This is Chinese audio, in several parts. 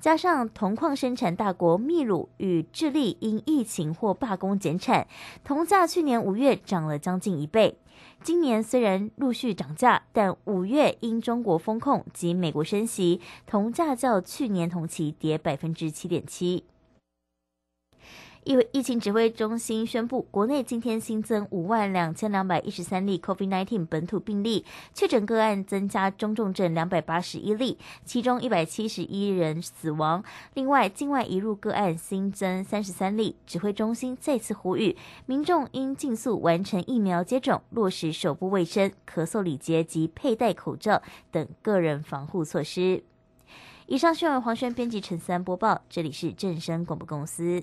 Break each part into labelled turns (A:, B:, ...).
A: 加上铜矿生产大国秘鲁与智利因疫情或罢工减产，铜价去年五月涨了将近一倍。今年虽然陆续涨价，但五月因中国风控及美国升息，铜价较去年同期跌百分之七点七。疫疫情指挥中心宣布，国内今天新增五万两千两百一十三例 COVID-19 本土病例，确诊个案增加中重症两百八十一例，其中一百七十一人死亡。另外，境外移入个案新增三十三例。指挥中心再次呼吁，民众应尽速完成疫苗接种，落实手部卫生、咳嗽礼节及佩戴口罩等个人防护措施。以上新闻，黄轩编辑陈三播报，这里是正声广播公司。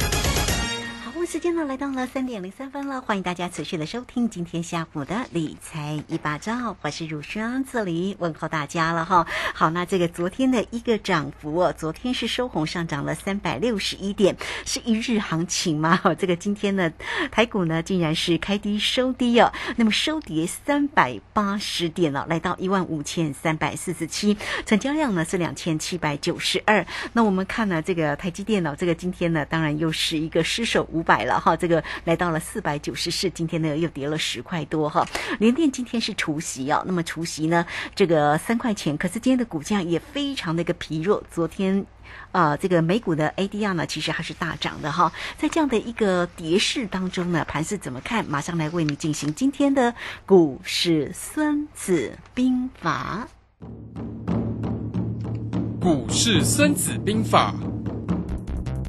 B: 时间呢来到了三点零三分了，欢迎大家持续的收听今天下午的理财一把照，我是乳霜，这里问候大家了哈。好，那这个昨天的一个涨幅哦，昨天是收红上涨了三百六十一点，是一日行情吗？这个今天呢，台股呢竟然是开低收低哦，那么收跌三百八十点了，来到一万五千三百四十七，成交量呢是两千七百九十二。那我们看呢，这个台积电脑，这个今天呢，当然又是一个失守五百。了哈，这个来到了四百九十四，今天呢又跌了十块多哈。联电今天是除夕啊，那么除夕呢，这个三块钱，可是今天的股价也非常的一个疲弱。昨天啊，这个美股的 ADR 呢，其实还是大涨的哈。在这样的一个跌势当中呢，盘势怎么看？马上来为你进行今天的股市孙子兵法。
C: 股市孙子兵法。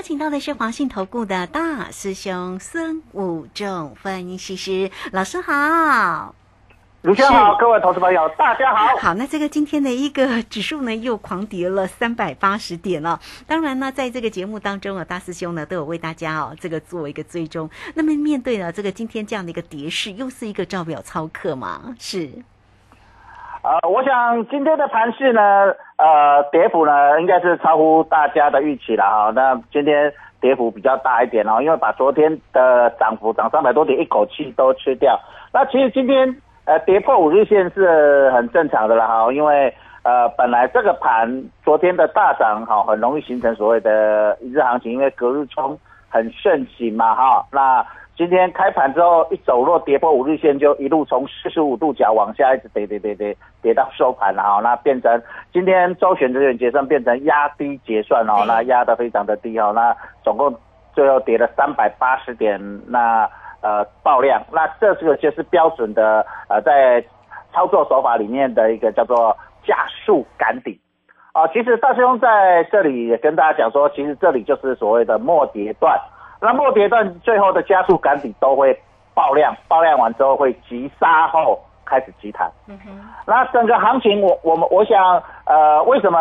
B: 邀请到的是华信投顾的大师兄孙武仲分析师老师好，
D: 卢先好，各位投资朋友大家好。
B: 好，那这个今天的一个指数呢又狂跌了三百八十点了。当然呢，在这个节目当中啊，大师兄呢都有为大家哦这个做一个追踪。那么面对了这个今天这样的一个跌势，又是一个照表操课嘛？是。
D: 呃，我想今天的盘势呢，呃，跌幅呢应该是超乎大家的预期了哈。那今天跌幅比较大一点哦，因为把昨天的涨幅涨三百多点一口气都吃掉。那其实今天呃跌破五日线是很正常的了哈，因为呃本来这个盘昨天的大涨哈，很容易形成所谓的一日行情，因为隔日冲很盛行嘛哈。那今天开盘之后一走弱，跌破五日线，就一路从四十五度角往下一直跌跌跌跌跌到收盘了哈。那变成今天周选择权结算变成压低结算哦，那压的非常的低哦。那总共最后跌了三百八十点，那呃爆量，那这个就是标准的呃在操作手法里面的一个叫做加速赶底啊。其实大师兄在这里也跟大家讲说，其实这里就是所谓的末跌段。那末跌段最后的加速赶底都会爆量，爆量完之后会急杀后开始急弹。
B: 嗯哼，
D: 那整个行情我我们我想呃为什么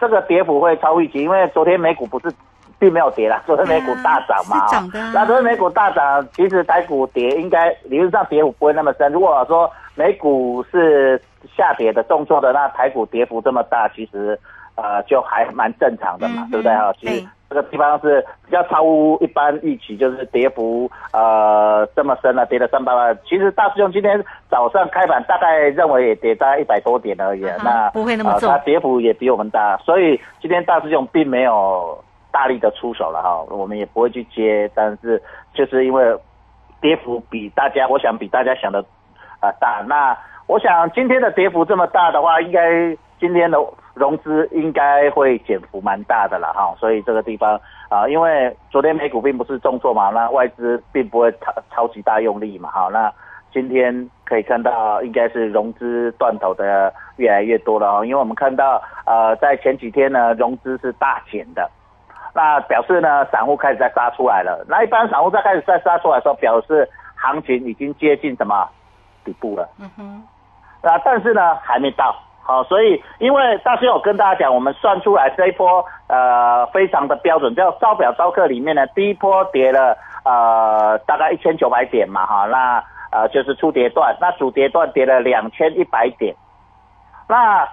D: 这个跌幅会超预期？因为昨天美股不是并没有跌啦，昨天美股大涨嘛，
B: 是涨的啊
D: 那昨天美股大涨，其实台股跌应该理论上跌幅不会那么深。如果说美股是下跌的动作的，那台股跌幅这么大，其实呃就还蛮正常的嘛，
B: 嗯
D: 对不对哈？其实
B: 对
D: 这个地方是比较超乎一般预期，就是跌幅呃这么深了，跌了三百万。其实大师兄今天早上开盘大概认为也跌大概一百多点而已，那
B: 不会那么重
D: 呃它跌幅也比我们大，所以今天大师兄并没有大力的出手了哈，我们也不会去接，但是就是因为跌幅比大家，我想比大家想的啊、大。那我想今天的跌幅这么大的话，应该今天的融资应该会减幅蛮大的了哈。所以这个地方啊、因为昨天美股并不是重挫嘛，那外资并不会超超级大用力嘛哈。那今天可以看到，应该是融资断头的越来越多了哦，因为我们看到呃，在前几天呢，融资是大减的。那表示呢，散户开始在杀出来了。那一般散户在开始在杀出来的时候，表示行情已经接近什么底部了。
B: 嗯哼，
D: 那，但是呢还没到。好，所以因为大师有跟大家讲，我们算出来这一波呃非常的标准，叫招表招客里面呢，第一波跌了呃大概一千九百点嘛哈，那呃就是初跌段，那主跌段跌了两千一百点，那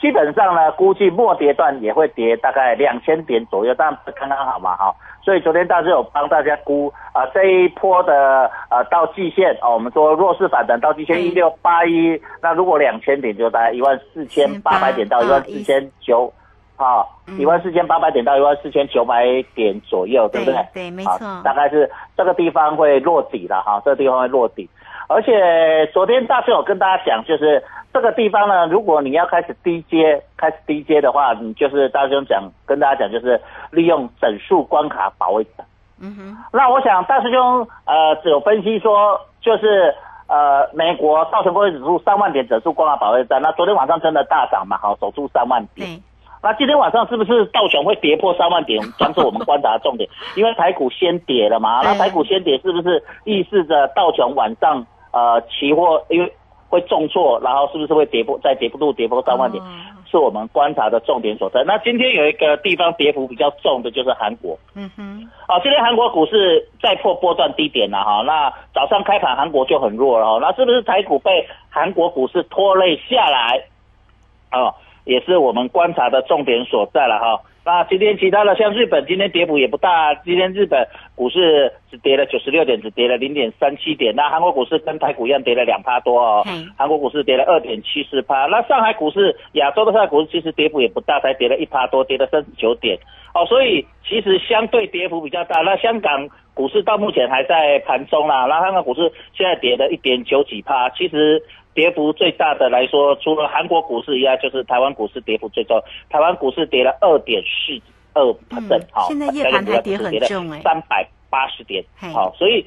D: 基本上呢，估计末跌段也会跌大概两千点左右，但刚刚好嘛哈。所以昨天大致有帮大家估啊、这一波的呃到季线哦，我们说弱势反弹到季线
B: 嗯
D: 一六八一，那如果两千点就大概一万四千八百点到一万四千九，啊，
B: 嗯
D: 一万四千八百点到一万四千九百点左右，对不对？
B: 对对没
D: 好
B: 错
D: 大概是这个地方会落底了哈，这个地方会落底。而且昨天大师有跟大家讲，就是这个地方呢，如果你要开始低阶，开始低阶的话，你就是大师兄讲跟大家讲，就是利用整数关卡保卫战。
B: 嗯哼，
D: 那我想大师兄呃有分析说，就是呃美国道琼工业指数三万点整数关卡保卫战，那昨天晚上真的大涨嘛，好守住三万点。
B: 对，
D: 那今天晚上是不是道琼会跌破三万点，将是我们观察的重点？因为台股先跌了嘛，
B: 对
D: 那台股先跌是不是预示着道琼晚上呃期货因为会重挫，然后是不是会跌破再跌不度跌破三万点？
B: 哦
D: 是我们观察的重点所在。那今天有一个地方跌幅比较重的就是韩国。
B: 嗯哼，
D: 啊，今天韩国股市再破波段低点了哈，那早上开盘韩国就很弱了哈，那是不是台股被韩国股市拖累下来？啊，也是我们观察的重点所在了哈。那今天其他的像日本今天跌幅也不大，今天日本股市只跌了九十六点，只跌了零点三七点。那韩国股市跟台股一样跌了两趴多哦
B: 嗯，
D: 韩国股市跌了二点七四趴。那上海股市、亚洲的上海股市其实跌幅也不大，才跌了一趴多，跌了三十九点。哦，所以其实相对跌幅比较大。那香港股市到目前还在盘中啦，那香港股市现在跌了一点九几趴，其实。跌幅最大的来说，除了韩国股市以外，就是台湾股市跌幅最重。台湾股市跌了二点四二 percent，好，
B: 现在夜盘还跌很重哎
D: 三百八十点
B: 嘿，
D: 好，所以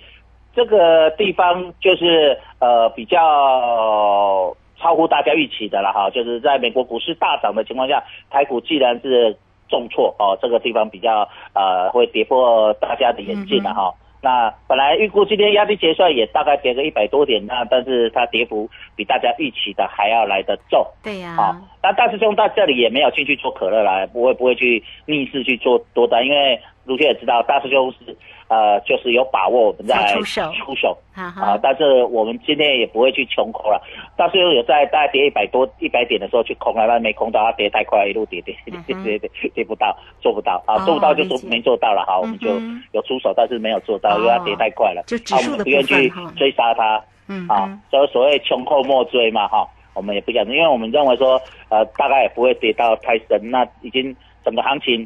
D: 这个地方就是呃比较超乎大家预期的了哈，就是在美国股市大涨的情况下，台股既然是重挫哦，这个地方比较呃会跌破大家的眼镜了哈。那本来预估今天压低结算也大概跌个一百多点，那但是它跌幅比大家预期的还要来得重。
B: 对呀、
D: 好，那大师兄到这里也没有进去做可乐啦，不会不会去逆势去做多单，因为卢轩也知道大师兄是呃就是有把握我们在
B: 才出手
D: 出手啊，但是我们今天也不会去穷空了。大师兄有在大概跌一百多一百点的时候去空了，但没空到，它跌太快，一路跌跌跌跌跌跌跌不到，做不到啊，
B: 哦
D: 做不到就说没做到了哈，我们就有出手，但是没有做到，因为它跌太快了，啊我们不愿去追杀它。啊
B: 嗯啊，，
D: 所以所谓穷寇莫追嘛，哈，我们也不想，因为我们认为说，呃，大概也不会跌到太深，那已经整个行情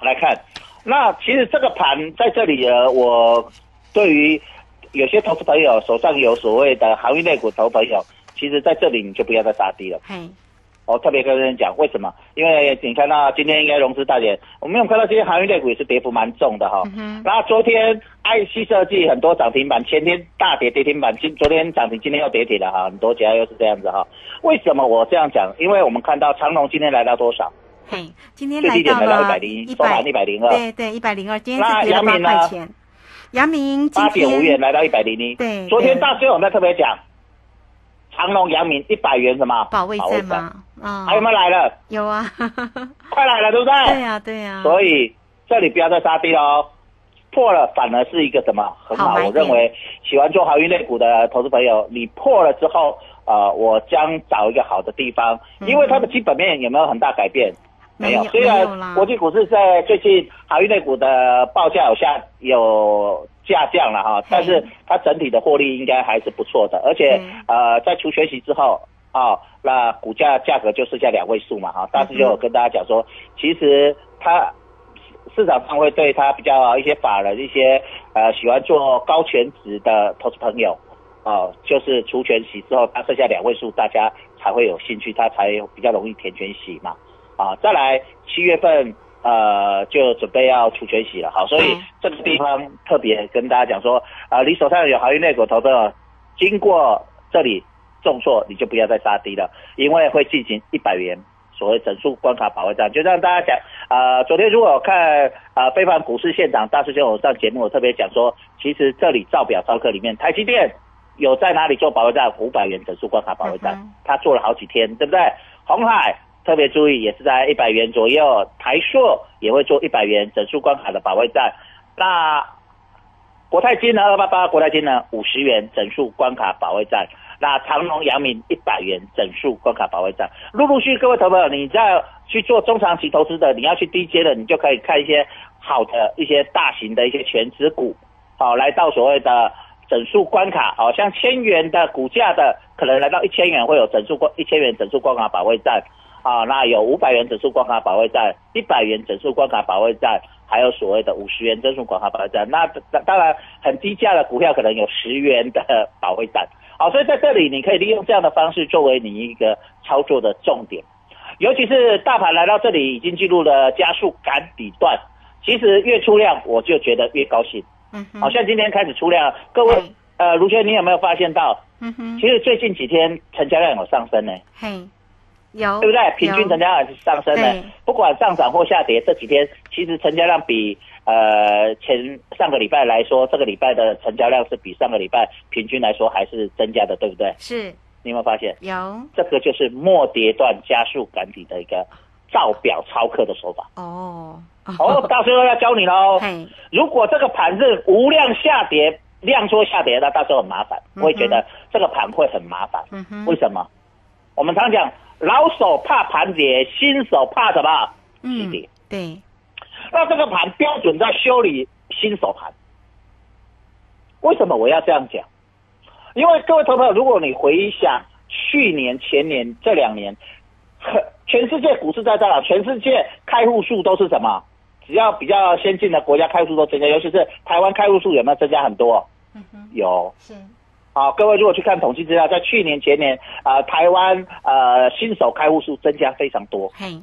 D: 来看，那其实这个盘在这里呢，我对于有些投资朋友手上有所谓的行业类股投朋友，其实在这里你就不要再杀低了。
B: 嘿，
D: 我特别跟人讲为什么？因为你看到今天应该融资大跌，我们有看到今天航运类股也是跌幅蛮重的哈。
B: 嗯然
D: 后昨天 IC 设计很多涨停板，前天大跌跌停板，今昨天涨停，今天又跌停了哈，很多家又是这样子哈。为什么我这样讲？因为我们看到长隆今天来到多少？
B: 嘿，今天
D: 最低点
B: 来到了
D: 一百零
B: 一
D: 收盘
B: 百
D: 一百零二，
B: 对对，一百零二，今天
D: 那
B: 是跌了八
D: 阳明呢
B: 块钱。阳明今
D: 八点五元
B: 天
D: 来到一百零一。
B: 对
D: 昨天
B: 对
D: 大师兄在特别讲，长隆、阳明一百元什么
B: 保卫战？吗？啊，
D: 还有没有来了？
B: 有啊，
D: 快来了，对不对？
B: 对呀对呀，
D: 所以这里不要再杀低喽，破了反而是一个什么很好？
B: 好
D: 我认为喜欢做航运类股的投资朋友，你破了之后，呃，我将找一个好的地方，因为它的基本面有没有很大改变？
B: 没有
D: 虽然国际股市在最近航运类股的报价有下有下降了哈，但是它整体的获利应该还是不错的，而且呃，在除权息之后。啊、那股价价格就剩下两位数嘛，哈，大师就有跟大家讲说，其实它市场上会对它比较一些法人、一些呃喜欢做高全值的投资朋友，哦、就是除权息之后，它剩下两位数，大家才会有兴趣，它才比较容易填权息嘛，啊，再来七月份呃就准备要除权息了，好，所以
B: 嗯。
D: 这个地方特别跟大家讲说，啊、你手上有航运类股投的，经过这里重挫，你就不要再杀低了，因为会进行一百元所谓整数关卡保卫战，就让大家讲，呃，昨天如果有看呃非凡股市现场，大师兄我上节目，我特别讲说，其实这里照表操课里面，台积电有在哪里做保卫战？五百元整数关卡保卫战，他做了好几天，对不对？红海特别注意，也是在一百元左右，台硕也会做一百元整数关卡的保卫战，那国泰金呢？二八八国泰金呢？五十元整数关卡保卫战。那长隆、阳明一百元整数关卡保卫战。陆陆续，各位投朋友，你在去做中长期投资的，你要去低阶的，你就可以看一些好的一些大型的一些全指股，好、来到所谓的整数关卡，好、像千元的股价的，可能来到一千元会有整数关一千元整数关卡保卫战。啊，那有五百元整数关卡保卫战，一百元整数关卡保卫战，还有所谓的五十元整数关卡保卫战。那当当然很低价的股票可能有十元的 保卫战。好，所以在这里你可以利用这样的方式作为你一个操作的重点，尤其是大盘来到这里已经进入了加速赶底段，其实越出量我就觉得越高兴。
B: 嗯哼，
D: 好像今天开始出量，各位
B: 嗯
D: 呃，卢轩，你有没有发现到，
B: 嗯哼，
D: 其实最近几天成交量有上升呢？
B: 嘿，有
D: 对不对？平均成交量是上升的，不管上涨或下跌，这几天其实成交量比呃前上个礼拜来说，这个礼拜的成交量是比上个礼拜平均来说还是增加的，对不对？
B: 是
D: 你有没有发现？
B: 有
D: 这个就是末跌段加速赶底的一个照表超课的手法。
B: 哦
D: 哦，到时候要教你喽。
B: 嘿，
D: 如果这个盘是无量下跌，量缩下跌，那到时候很麻烦。我会觉得这个盘会很麻烦。
B: 嗯哼
D: 为什么？我们常讲，老手怕盘跌，新手怕什么？急跌。
B: 对，
D: 那这个盘标准在修理新手盘。为什么我要这样讲？因为各位投朋友，如果你回想去年、前年这两年，很全世界股市在这了，全世界开户数都是什么？只要比较先进的国家开户数都增加，尤其是台湾开户数有没有增加很多？
B: 嗯哼，
D: 有。
B: 是
D: 好，各位如果去看统计资料，在去年、前年，呃，台湾呃新手开户数增加非常多。
B: 嘿，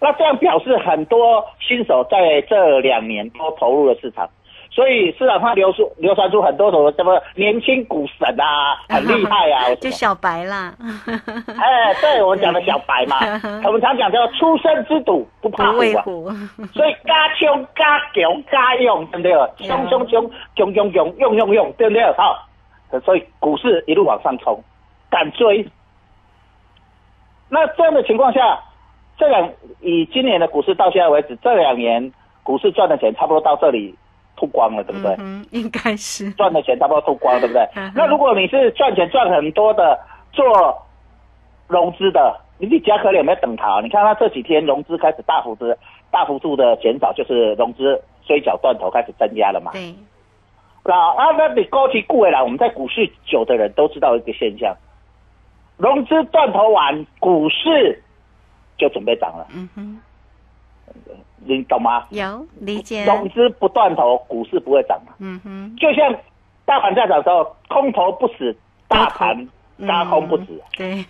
D: 那这样表示很多新手在这两年都投入了市场，所以市场上流出流传出很多种什么年轻股神啊，很厉害啊，
B: 就小白啦，
D: 哎，对我们讲的小白嘛，我们常讲叫出生之犊不怕
B: 不
D: 虎。啊，所以嘎冲嘎强嘎用，对不对？冲冲冲，冲冲冲，用用用，对不对？好，所以股市一路往上冲，敢追。那这样的情况下，这两以今年的股市到现在为止，这两年股市赚的钱差不多到这里吐光了，对不对？
B: 嗯，应该是
D: 赚的钱差不多吐光了，对不对？那如果你是赚钱赚很多的，做融资的，你比加可有没有等它？你看它这几天融资开始大幅度、大幅度的减少，就是融资追缴断头开始增加了嘛。
B: 对，
D: 那啊，那你高级顾未来，我们在股市久的人都知道一个现象：融资断头完，股市就准备涨了，
B: 嗯哼，
D: 你懂吗？
B: 有理解，
D: 融资不断头，股市不会涨嘛。
B: 嗯哼，
D: 就像大盘在涨的时候，空头不死，大盘轧空不止。
B: 嗯对，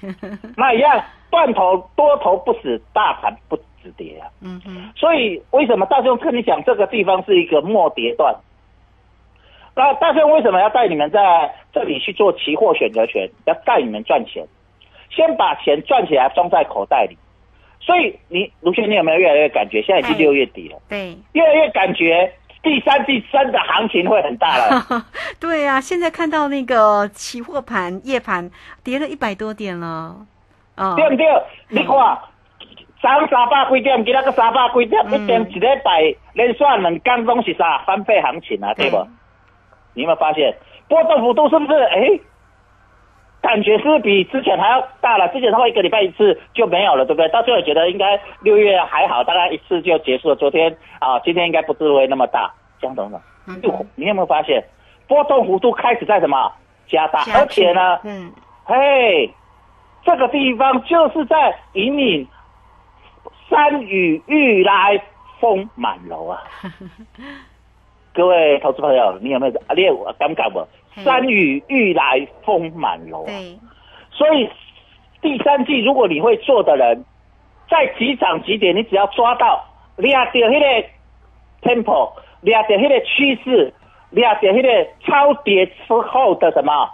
D: 那一样，断头多头不死，大盘不止跌啊。
B: 嗯哼，
D: 所以为什么大兄跟你讲这个地方是一个末跌段？那大兄为什么要带你们在这里去做期货选择权？要带你们赚钱，先把钱赚起来装在口袋里。所以你卢轩，你有没有越来越感觉？现在已经
B: 哎
D: 六月底了，
B: 对，
D: 越来越感觉第三季真的行情会很大了。
B: 对啊，现在看到那个期货盘夜盘跌了一百多点了，哦，
D: 对不对？你看，涨三百几点，今仔个三百几点，
B: 嗯
D: 一点一礼拜连续两天拢是啥翻倍行情啊，对不？你有没有发现波动幅度是不是？哎，感觉是比之前还要大了？之前他会一个礼拜一次就没有了，对不对？到最后觉得应该六月还好，大概一次就结束了。昨天啊，今天应该不至于那么大，这样等等。你有没有发现波动幅度开始在什么加大？而且呢，
B: 嗯，
D: 嘿，这个地方就是在引领山雨欲来风满楼啊！各位投资朋友，你有没有啊？你有感觉不？
B: 嘿
D: 山雨欲来风满楼啊！
B: 对，
D: 所以第三季如果你会做的人，在几涨几点，你只要抓到抓到那个 tempo，抓到那个趋势，抓到那个超跌之后的什么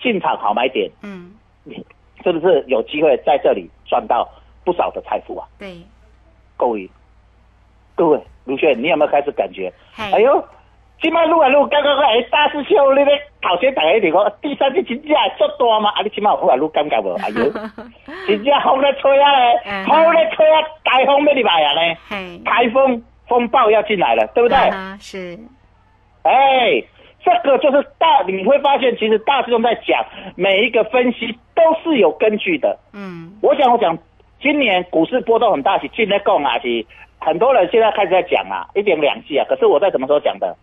D: 进场好买点，
B: 嗯，
D: 你是不是有机会在这里赚到不少的财富啊？
B: 对，
D: 各位，各位，卢轩，你有没有开始感觉？哎呦，今麦愈来愈感觉哎，大师兄，你咧头先大家一直讲第三季真正会足大吗？啊，你今麦愈来愈感觉无？哎呦，真正风咧吹啊咧
B: 嗯，
D: 风咧吹啊，台风要入来啊咧，
B: 嘿，
D: 台风风暴要进来了，对不对？
B: 啊是，
D: 哎，这个就是大，你会发现其实大师兄在讲每一个分析都是有根据的。
B: 嗯，
D: 我想，我讲，今年股市波动很大，是进来讲啊，是很多人现在开始在讲啊，一点两季啊。可是我在什么时候讲的？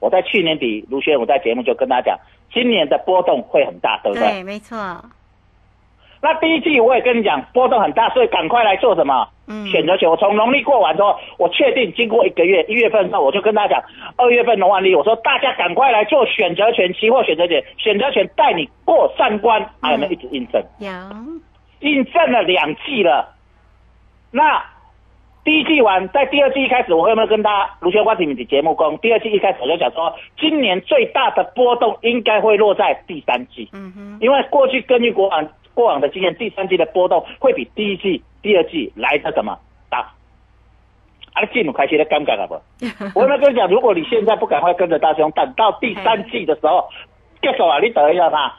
D: 我在去年底，卢轩我在节目就跟大家讲，今年的波动会很大，对不对？
B: 对，没错，
D: 那第一季我也跟你讲，波动很大，所以赶快来做什么？
B: 嗯，
D: 选择权。我从农历过完之后，我确定经过一个月，一月份之后，我就跟大家讲，二月份农万历，我说大家赶快来做选择权期货选择权，选择权带你过三关，还有没有一直印证？
B: 有，
D: 印证了两季了。那第一季完，在第二季一开始，我有没有跟大家卢轩花体的节目讲？第二季一开始我就想说，今年最大的波动应该会落在第三季，
B: 嗯哼，
D: 因为过去根据过往过往的经验，第三季的波动会比第一季、第二季来的什么大？啊，进入开心的尴尬了不？我有没有跟你讲，如果你现在不赶快跟着大兄，等到第三季的时候结束啊，你等一下他。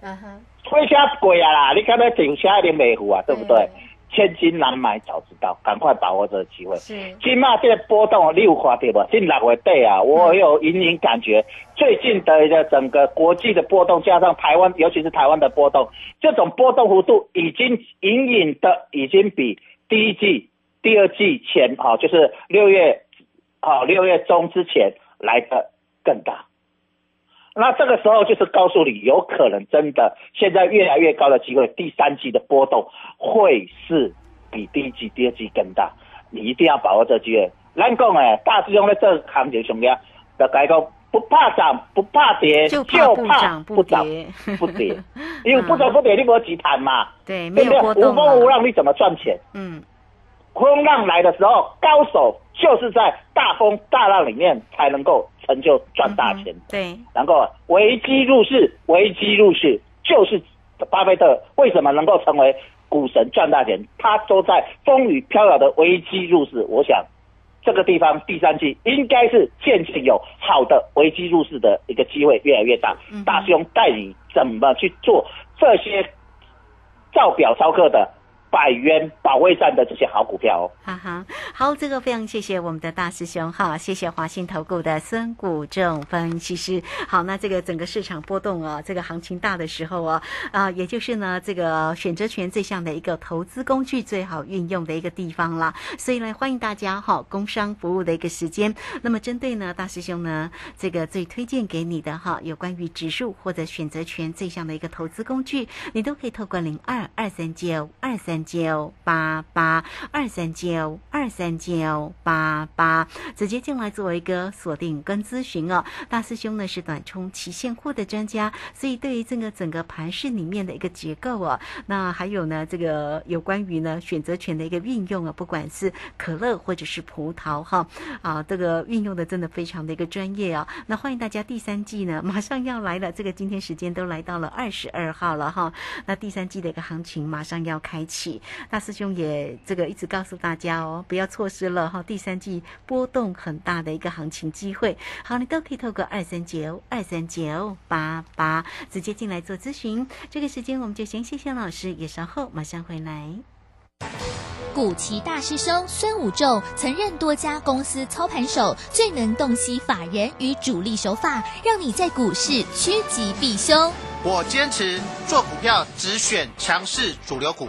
B: 嗯哼，
D: 推车贵啊啦，你刚才停下一定没付啊，对不对？千金难买早知道，赶快把握这个机会。
B: 是，
D: 金嘛这个波动你有看到不？近六月对啊，我有隐隐感觉，最近的一个整个国际的波动，加上台湾，尤其是台湾的波动，这种波动幅度已经隐隐的已经比第一季、第二季前，哈、就是六月，好、六月中之前来的更大。那这个时候就是告诉你，有可能真的现在越来越高的机会，第三季的波动会是比第一季、第二季更大，你一定要把握这个机会。咱讲诶，大师兄在这个行情上面，就该讲不怕涨，不怕跌，
B: 就
D: 就
B: 怕不涨
D: 不
B: 跌，
D: 不跌，因为不涨不跌，你没有急谈嘛，
B: 对，没？有波动
D: 无风无，浪，你怎么赚钱？
B: 嗯，
D: 风浪来的时候，高手就是在大风大浪里面才能够成就赚大钱。
B: 嗯对，
D: 然后危机入市，危机入市就是巴菲特为什么能够成为股神赚大钱？他都在风雨飘摇的危机入市。我想这个地方第三季应该是渐渐有好的危机入市的一个机会越来越大。
B: 嗯哼
D: 大兄带你怎么去做这些造表操课的百元保卫战的这些好股票。
B: 哈哈，好，这个非常谢谢我们的大师兄哈，谢谢华信投顾的孙谷正分析师。好，那这个整个市场波动啊，这个行情大的时候啊，啊，也就是呢，这个选择权这项的一个投资工具最好运用的一个地方啦。所以呢，欢迎大家哈，工商服务的一个时间。那么针对呢，大师兄呢，这个最推荐给你的哈，有关于指数或者选择权这项的一个投资工具，你都可以透过零二二三九二三九八八二三九二三九八八直接进来做一个锁定跟咨询哦。大师兄呢是短冲期现货的专家，所以对于这个整个盘市里面的一个结构哦，那还有呢这个有关于呢选择权的一个运用啊，不管是可乐或者是葡萄哈啊，这个运用的真的非常的一个专业哦。那欢迎大家第三季呢 马上要来了，这个今天时间都来到了二十二号了哈，那第三季的一个行情马上要开启。起。大师兄也这个一直告诉大家哦，不要错失了哈第三季波动很大的一个行情机会。好，你都可以透过二三九二三九八八直接进来做咨询。这个时间我们就先谢谢老师，也稍后马上回来。
E: 古奇大师兄孙武仲曾任多家公司操盘手，最能洞悉法人与主力手法，让你在股市趋吉避凶。
F: 我坚持做股票只选强势主流股，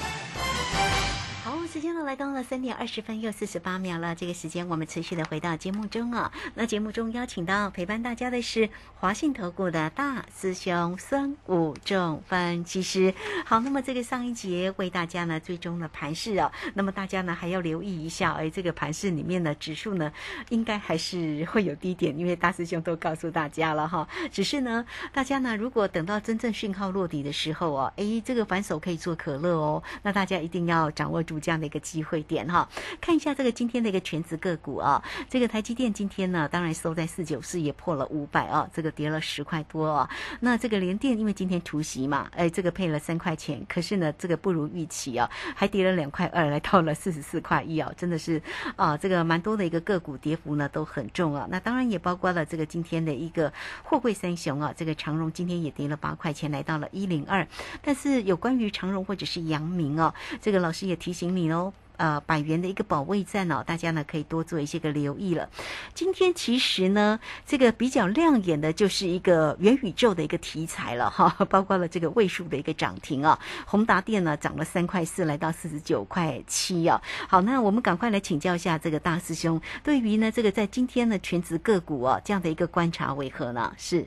B: 时间呢来到了三点二十分又四十八秒了。这个时间我们持续的回到节目中啊。那节目中邀请到陪伴大家的是华信投顾的大师兄孙武仲分析师。好，那么这个上一节为大家呢最终的盘势啊，那么大家呢还要留意一下，哎，这个盘势里面的指数呢应该还是会有低点，因为大师兄都告诉大家了哈。只是呢，大家呢如果等到真正讯号落底的时候哦，哎，这个反手可以做可乐哦，那大家一定要掌握住这样的一个机会点哈。看一下这个今天的一个全指个股啊，这个台积电今天呢，当然收在四九四，也破了五百啊，这个跌了十块多啊。那这个联电因为今天除息嘛，哎，这个配了三块钱，可是呢，这个不如预期啊，还跌了两块二，来到了四十四块一啊，真的是啊，这个蛮多的一个个股跌幅呢都很重啊。那当然也包括了这个今天的一个货柜三雄啊，这个长荣今天也跌了八块钱，来到了一零二。但是有关于长荣或者是阳明哦，这个老师也提醒你哦。呃，百元的一个保卫战哦，大家呢可以多做一些个留意了。今天其实呢，这个比较亮眼的就是一个元宇宙的一个题材了哈，包括了这个位数的一个涨停啊，宏达电呢涨了三块四，来到四十九块七啊。好，那我们赶快来请教一下这个大师兄，对于呢这个在今天的全职个股啊这样的一个观察为何呢？是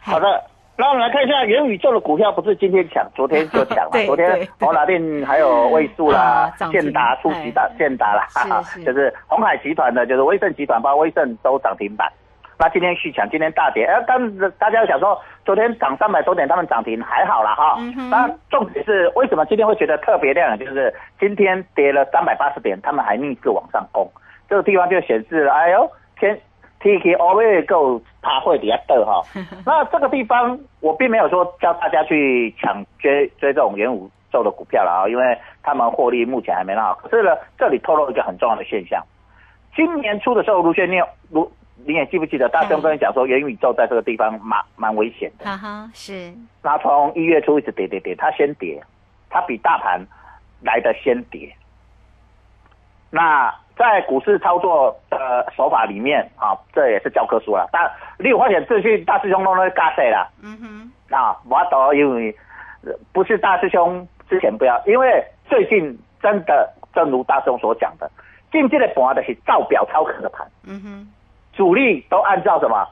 D: 好的。那我们来看一下元宇宙的股票，不是今天抢，昨天就抢了。昨天
B: 对
D: 宏达电还有位数啦建达、出席的建达啦，就是红海集团的，就是威盛集团，包括威盛都涨停板。那今天续抢，今天大跌，哎，但是大家想说，昨天涨三百多点，他们涨停还好啦哈。那重点是为什么今天会觉得特别亮眼？就是今天跌了三百八十点，他们还逆势往上攻，这个地方就显示了，哎呦，天 T K O V 够爬会比较逗哈。那这个地方我并没有说叫大家去抢追追这种元宇宙的股票了啊，因为他们获利目前还没那好。可是呢，这里透露一个很重要的现象，今年初的时候，卢轩你有卢你也记不记得大兄跟你讲说元宇宙在这个地方蛮蛮危险的，
B: 哈哈，是
D: 然后从一月初一直跌跌跌，它先跌，它比大盘来的先跌。那在股市操作的手法里面啊，这也是教科书了。但你有发现秩序大师兄都在嘎谁了？
B: 嗯哼，
D: 啊，我倒，因为呃不是大师兄之前不要，因为最近真的正如大师兄所讲的，进阶的盘的是照表操课的盘，
B: 嗯哼，
D: 主力都按照什么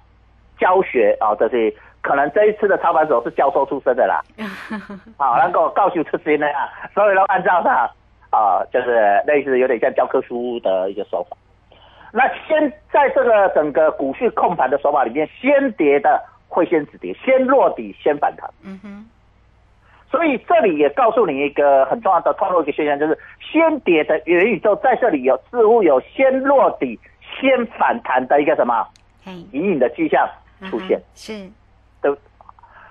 D: 教学啊，这些可能这一次的操盘手是教授出身的啦，啊，能够告诉出身的啊，所以都按照他啊，就是类似有点像教科书的一个手法。那先在这个整个股市控盘的手法里面，先跌的会先止跌，先落底先反弹。
B: 嗯哼，
D: 所以这里也告诉你一个很重要的透露一个现象，就是先跌的元宇宙在这里有似乎有先落底、先反弹的一个什么
B: 嘿，
D: 隐隐的迹象出现，
B: 嗯是
D: 对？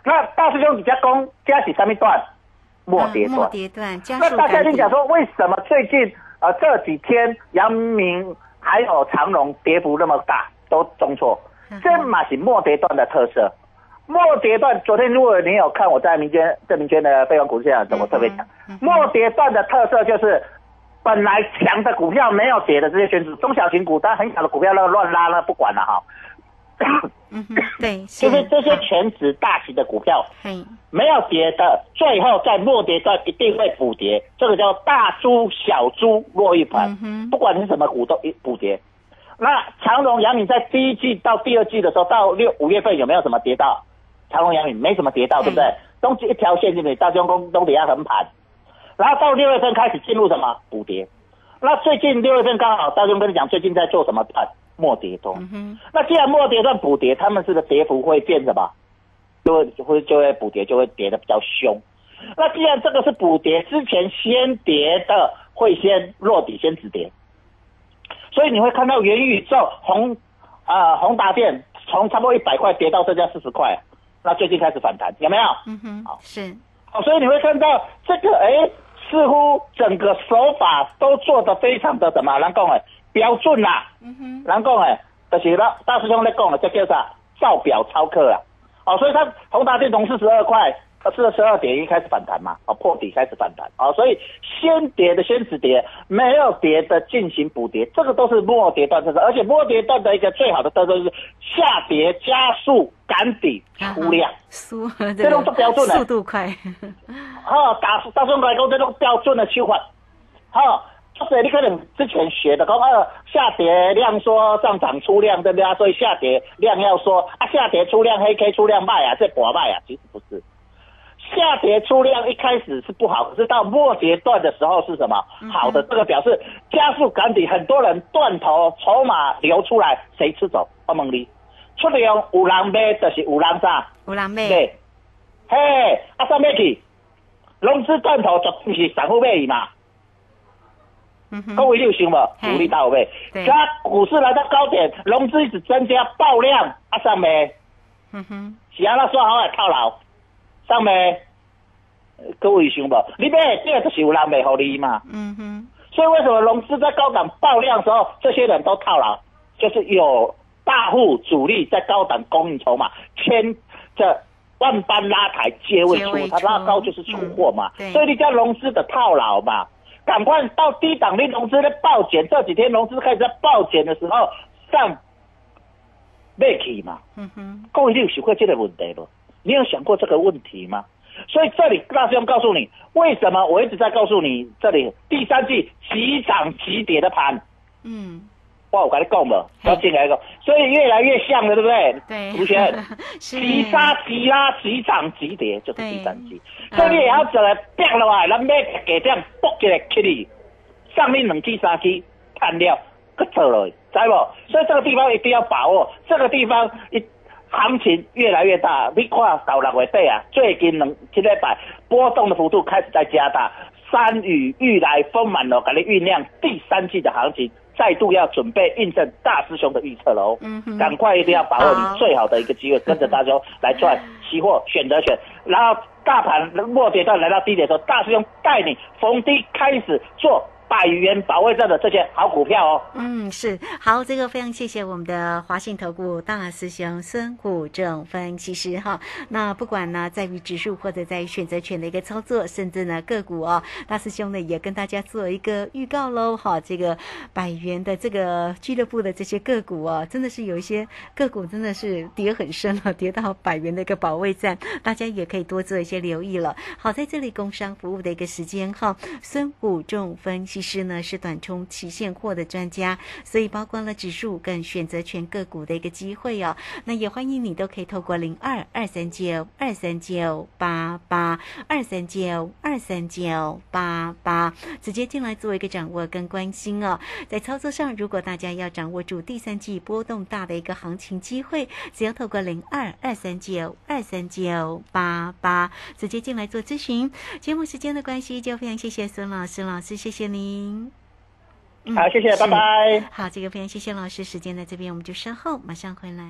D: 那大师兄你加攻加起上面段末跌
B: 末
D: 段，
B: 跌段，
D: 那大家就讲说，为什么最近呃这几天阳明还有长隆跌幅那么大，都中错。这嘛是末跌段的特色。末跌段，昨天如果你有看我在民间郑明轩的非凡股市现场，我特别讲？末跌段的特色就是。本来强的股票没有跌的这些选手，中小型股，但很小的股票那乱拉那不管了哈，
B: 嗯哼，对，
D: 就是这些全指大型的股票，
B: 嘿，
D: 没有跌的，最后在末跌段一定会补跌，这个叫大猪小猪落一盘
B: 嗯，
D: 不管是什么股都一补跌。那长荣、阳明在第一季到第二季的时候，到六五月份有没有什么跌到？长荣、阳明没什么跌到，对不对？东西一条线进去，大中工都底下横盘，然后到六月份开始进入什么补跌？那最近六月份刚好大中跟你讲，最近在做什么段？末跌段。
B: 嗯，
D: 那既然末跌段补跌，他们是个跌幅会变什么？就会就会就会补跌，就会跌的比较凶。那既然这个是补跌，之前先跌的会先落底，先止跌，所以你会看到元宇宙宏啊、宏达电从差不多一百块跌到剩下四十块，那最近开始反弹，有没有？
B: 嗯哼
D: 好，
B: 是，
D: 哦，所以你会看到这个，哎，似乎整个手法都做得非常的什么？人讲哎，标准啦、
B: 嗯哼，
D: 人讲诶，就是咱大师兄在讲的，这叫啥？照表超课啊！哦，所以它宏达电从四十二块，呃，四十二点一开始反弹嘛，哦，破底开始反弹，哦，所以先跌的先止跌，没有跌的进行补跌，这个都是末跌段特色，而且末跌段的一个最好的特色就是下跌加速赶底出量。
B: 速
D: 这种都标准的。
B: 速度快，
D: 哈，大大众来讲这种标准的手法，哈，就是你可能之前学的，讲呃下跌量说上涨出量，对不对啊？所以下跌量要说啊，下跌出量黑 K 出量卖啊，这博卖啊，其实不是。下跌出量一开始是不好，可是到末阶段的时候是什么？好的，这个表示加速赶底，很多人断头，筹码流出来，谁吃走？我问你，出量有人买，就是有人啥？
B: 有人买，
D: 对，嘿，啊，啥买去？融资断头绝对是散户买去嘛？各位你有想无？
B: 嘿
D: 主力到位。
B: 对
D: 它股市来到高点，融资一直增加，爆量，啊，上没？
B: 嗯哼，
D: 是啊，那说好来套牢，上没？呃各位有想无？你买这个就是有人买互你嘛？
B: 嗯哼，
D: 所以为什么融资在高档爆量的时候，这些人都套牢？就是有大户主力在高档供应筹码，牵着万般拉抬皆未出
B: 皆未，
D: 它拉高就是出货嘛。
B: 嗯
D: 所以你叫融资的套牢嘛，赶快到低档的融资在爆减，这几天融资开始在爆减的时候上买起嘛。
B: 嗯哼，
D: 各位，你有想过这个问题不？你有想过这个问题吗？所以这里大师兄告诉你，为什么我一直在告诉你，这里第三季急涨急跌的盘，
B: 嗯，
D: 我有跟你讲了，要进来一个，所以越来越像了，对不对？
B: 对，
D: 吴轩，
B: 是
D: 急杀急拉急涨急跌就是第三季，
B: 对
D: 所以你也要整个变落来，咱买价点搏一个起你，上面两期三期探了，去做了，知不？所以这个地方一定要把握，这个地方一行情越来越大，你看到六月底啊，最近两一礼拜波动的幅度开始在加大，山雨欲来风满楼，给你酝酿第三季的行情。再度要准备印证大师兄的预测喽，赶快一定要把握你最好的一个机会，跟着大师兄来赚期货选择权，然后大盘末跌段来到低点的时候，大师兄带你逢低开始做百元保卫战的这些好股票哦。
B: 嗯，是好，这个非常谢谢我们的华信投顾大师兄孙虎正分析师哈。那不管呢在于指数或者在于选择权的一个操作，甚至呢个股哦，大师兄呢也跟大家做一个预告喽哈。这个百元的这个俱乐部的这些个股哦，真的是有一些个股真的是跌很深了，跌到百元的一个保卫战，大家也可以多做一些留意了。好，在这里工商服务的一个时间哈，孙虎正分析师呢是短冲期现货的专家，所以包括了指数跟选择权个股的一个机会哦。那也欢迎你都可以透过零二二三九二三九八八二三九二三九八八直接进来做一个掌握跟关心哦。在操作上，如果大家要掌握住第三季波动大的一个行情机会，只要透过零二二三九二三九八八直接进来做咨询。节目时间的关系，就非常谢谢孙老师，老师谢谢你您。嗯
D: 好，谢谢，拜拜。
B: 好，这个非常谢谢老师，时间在这边，我们就稍后马上回来。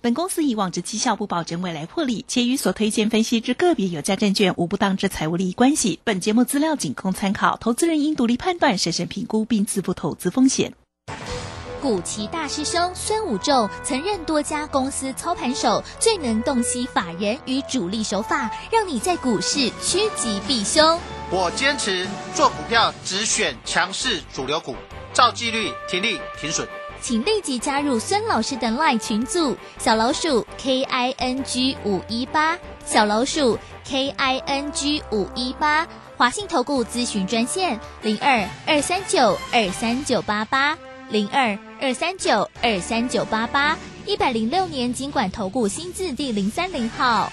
G: 本公司以往之绩效不保证未来获利，且与所推荐分析之个别有价证券无不当之财务利益关系。本节目资料仅供参考，投资人应独立判断、审慎评估并自负投资风险。
E: 古奇大师兄孙武仲曾任多家公司操盘手，最能洞悉法人与主力手法，让你在股市趋吉避凶。
F: 我坚持做股票只选强势主流股，照纪律、停利、停损。
E: 请立即加入孙老师的 LINE 群组，小老鼠 K I N G 五一八，小老鼠 K I N G 五一八，华信投顾咨询专线零二二三九二三九八八零二二三九二三九八八，一百零六年经管投顾新字第零三零号。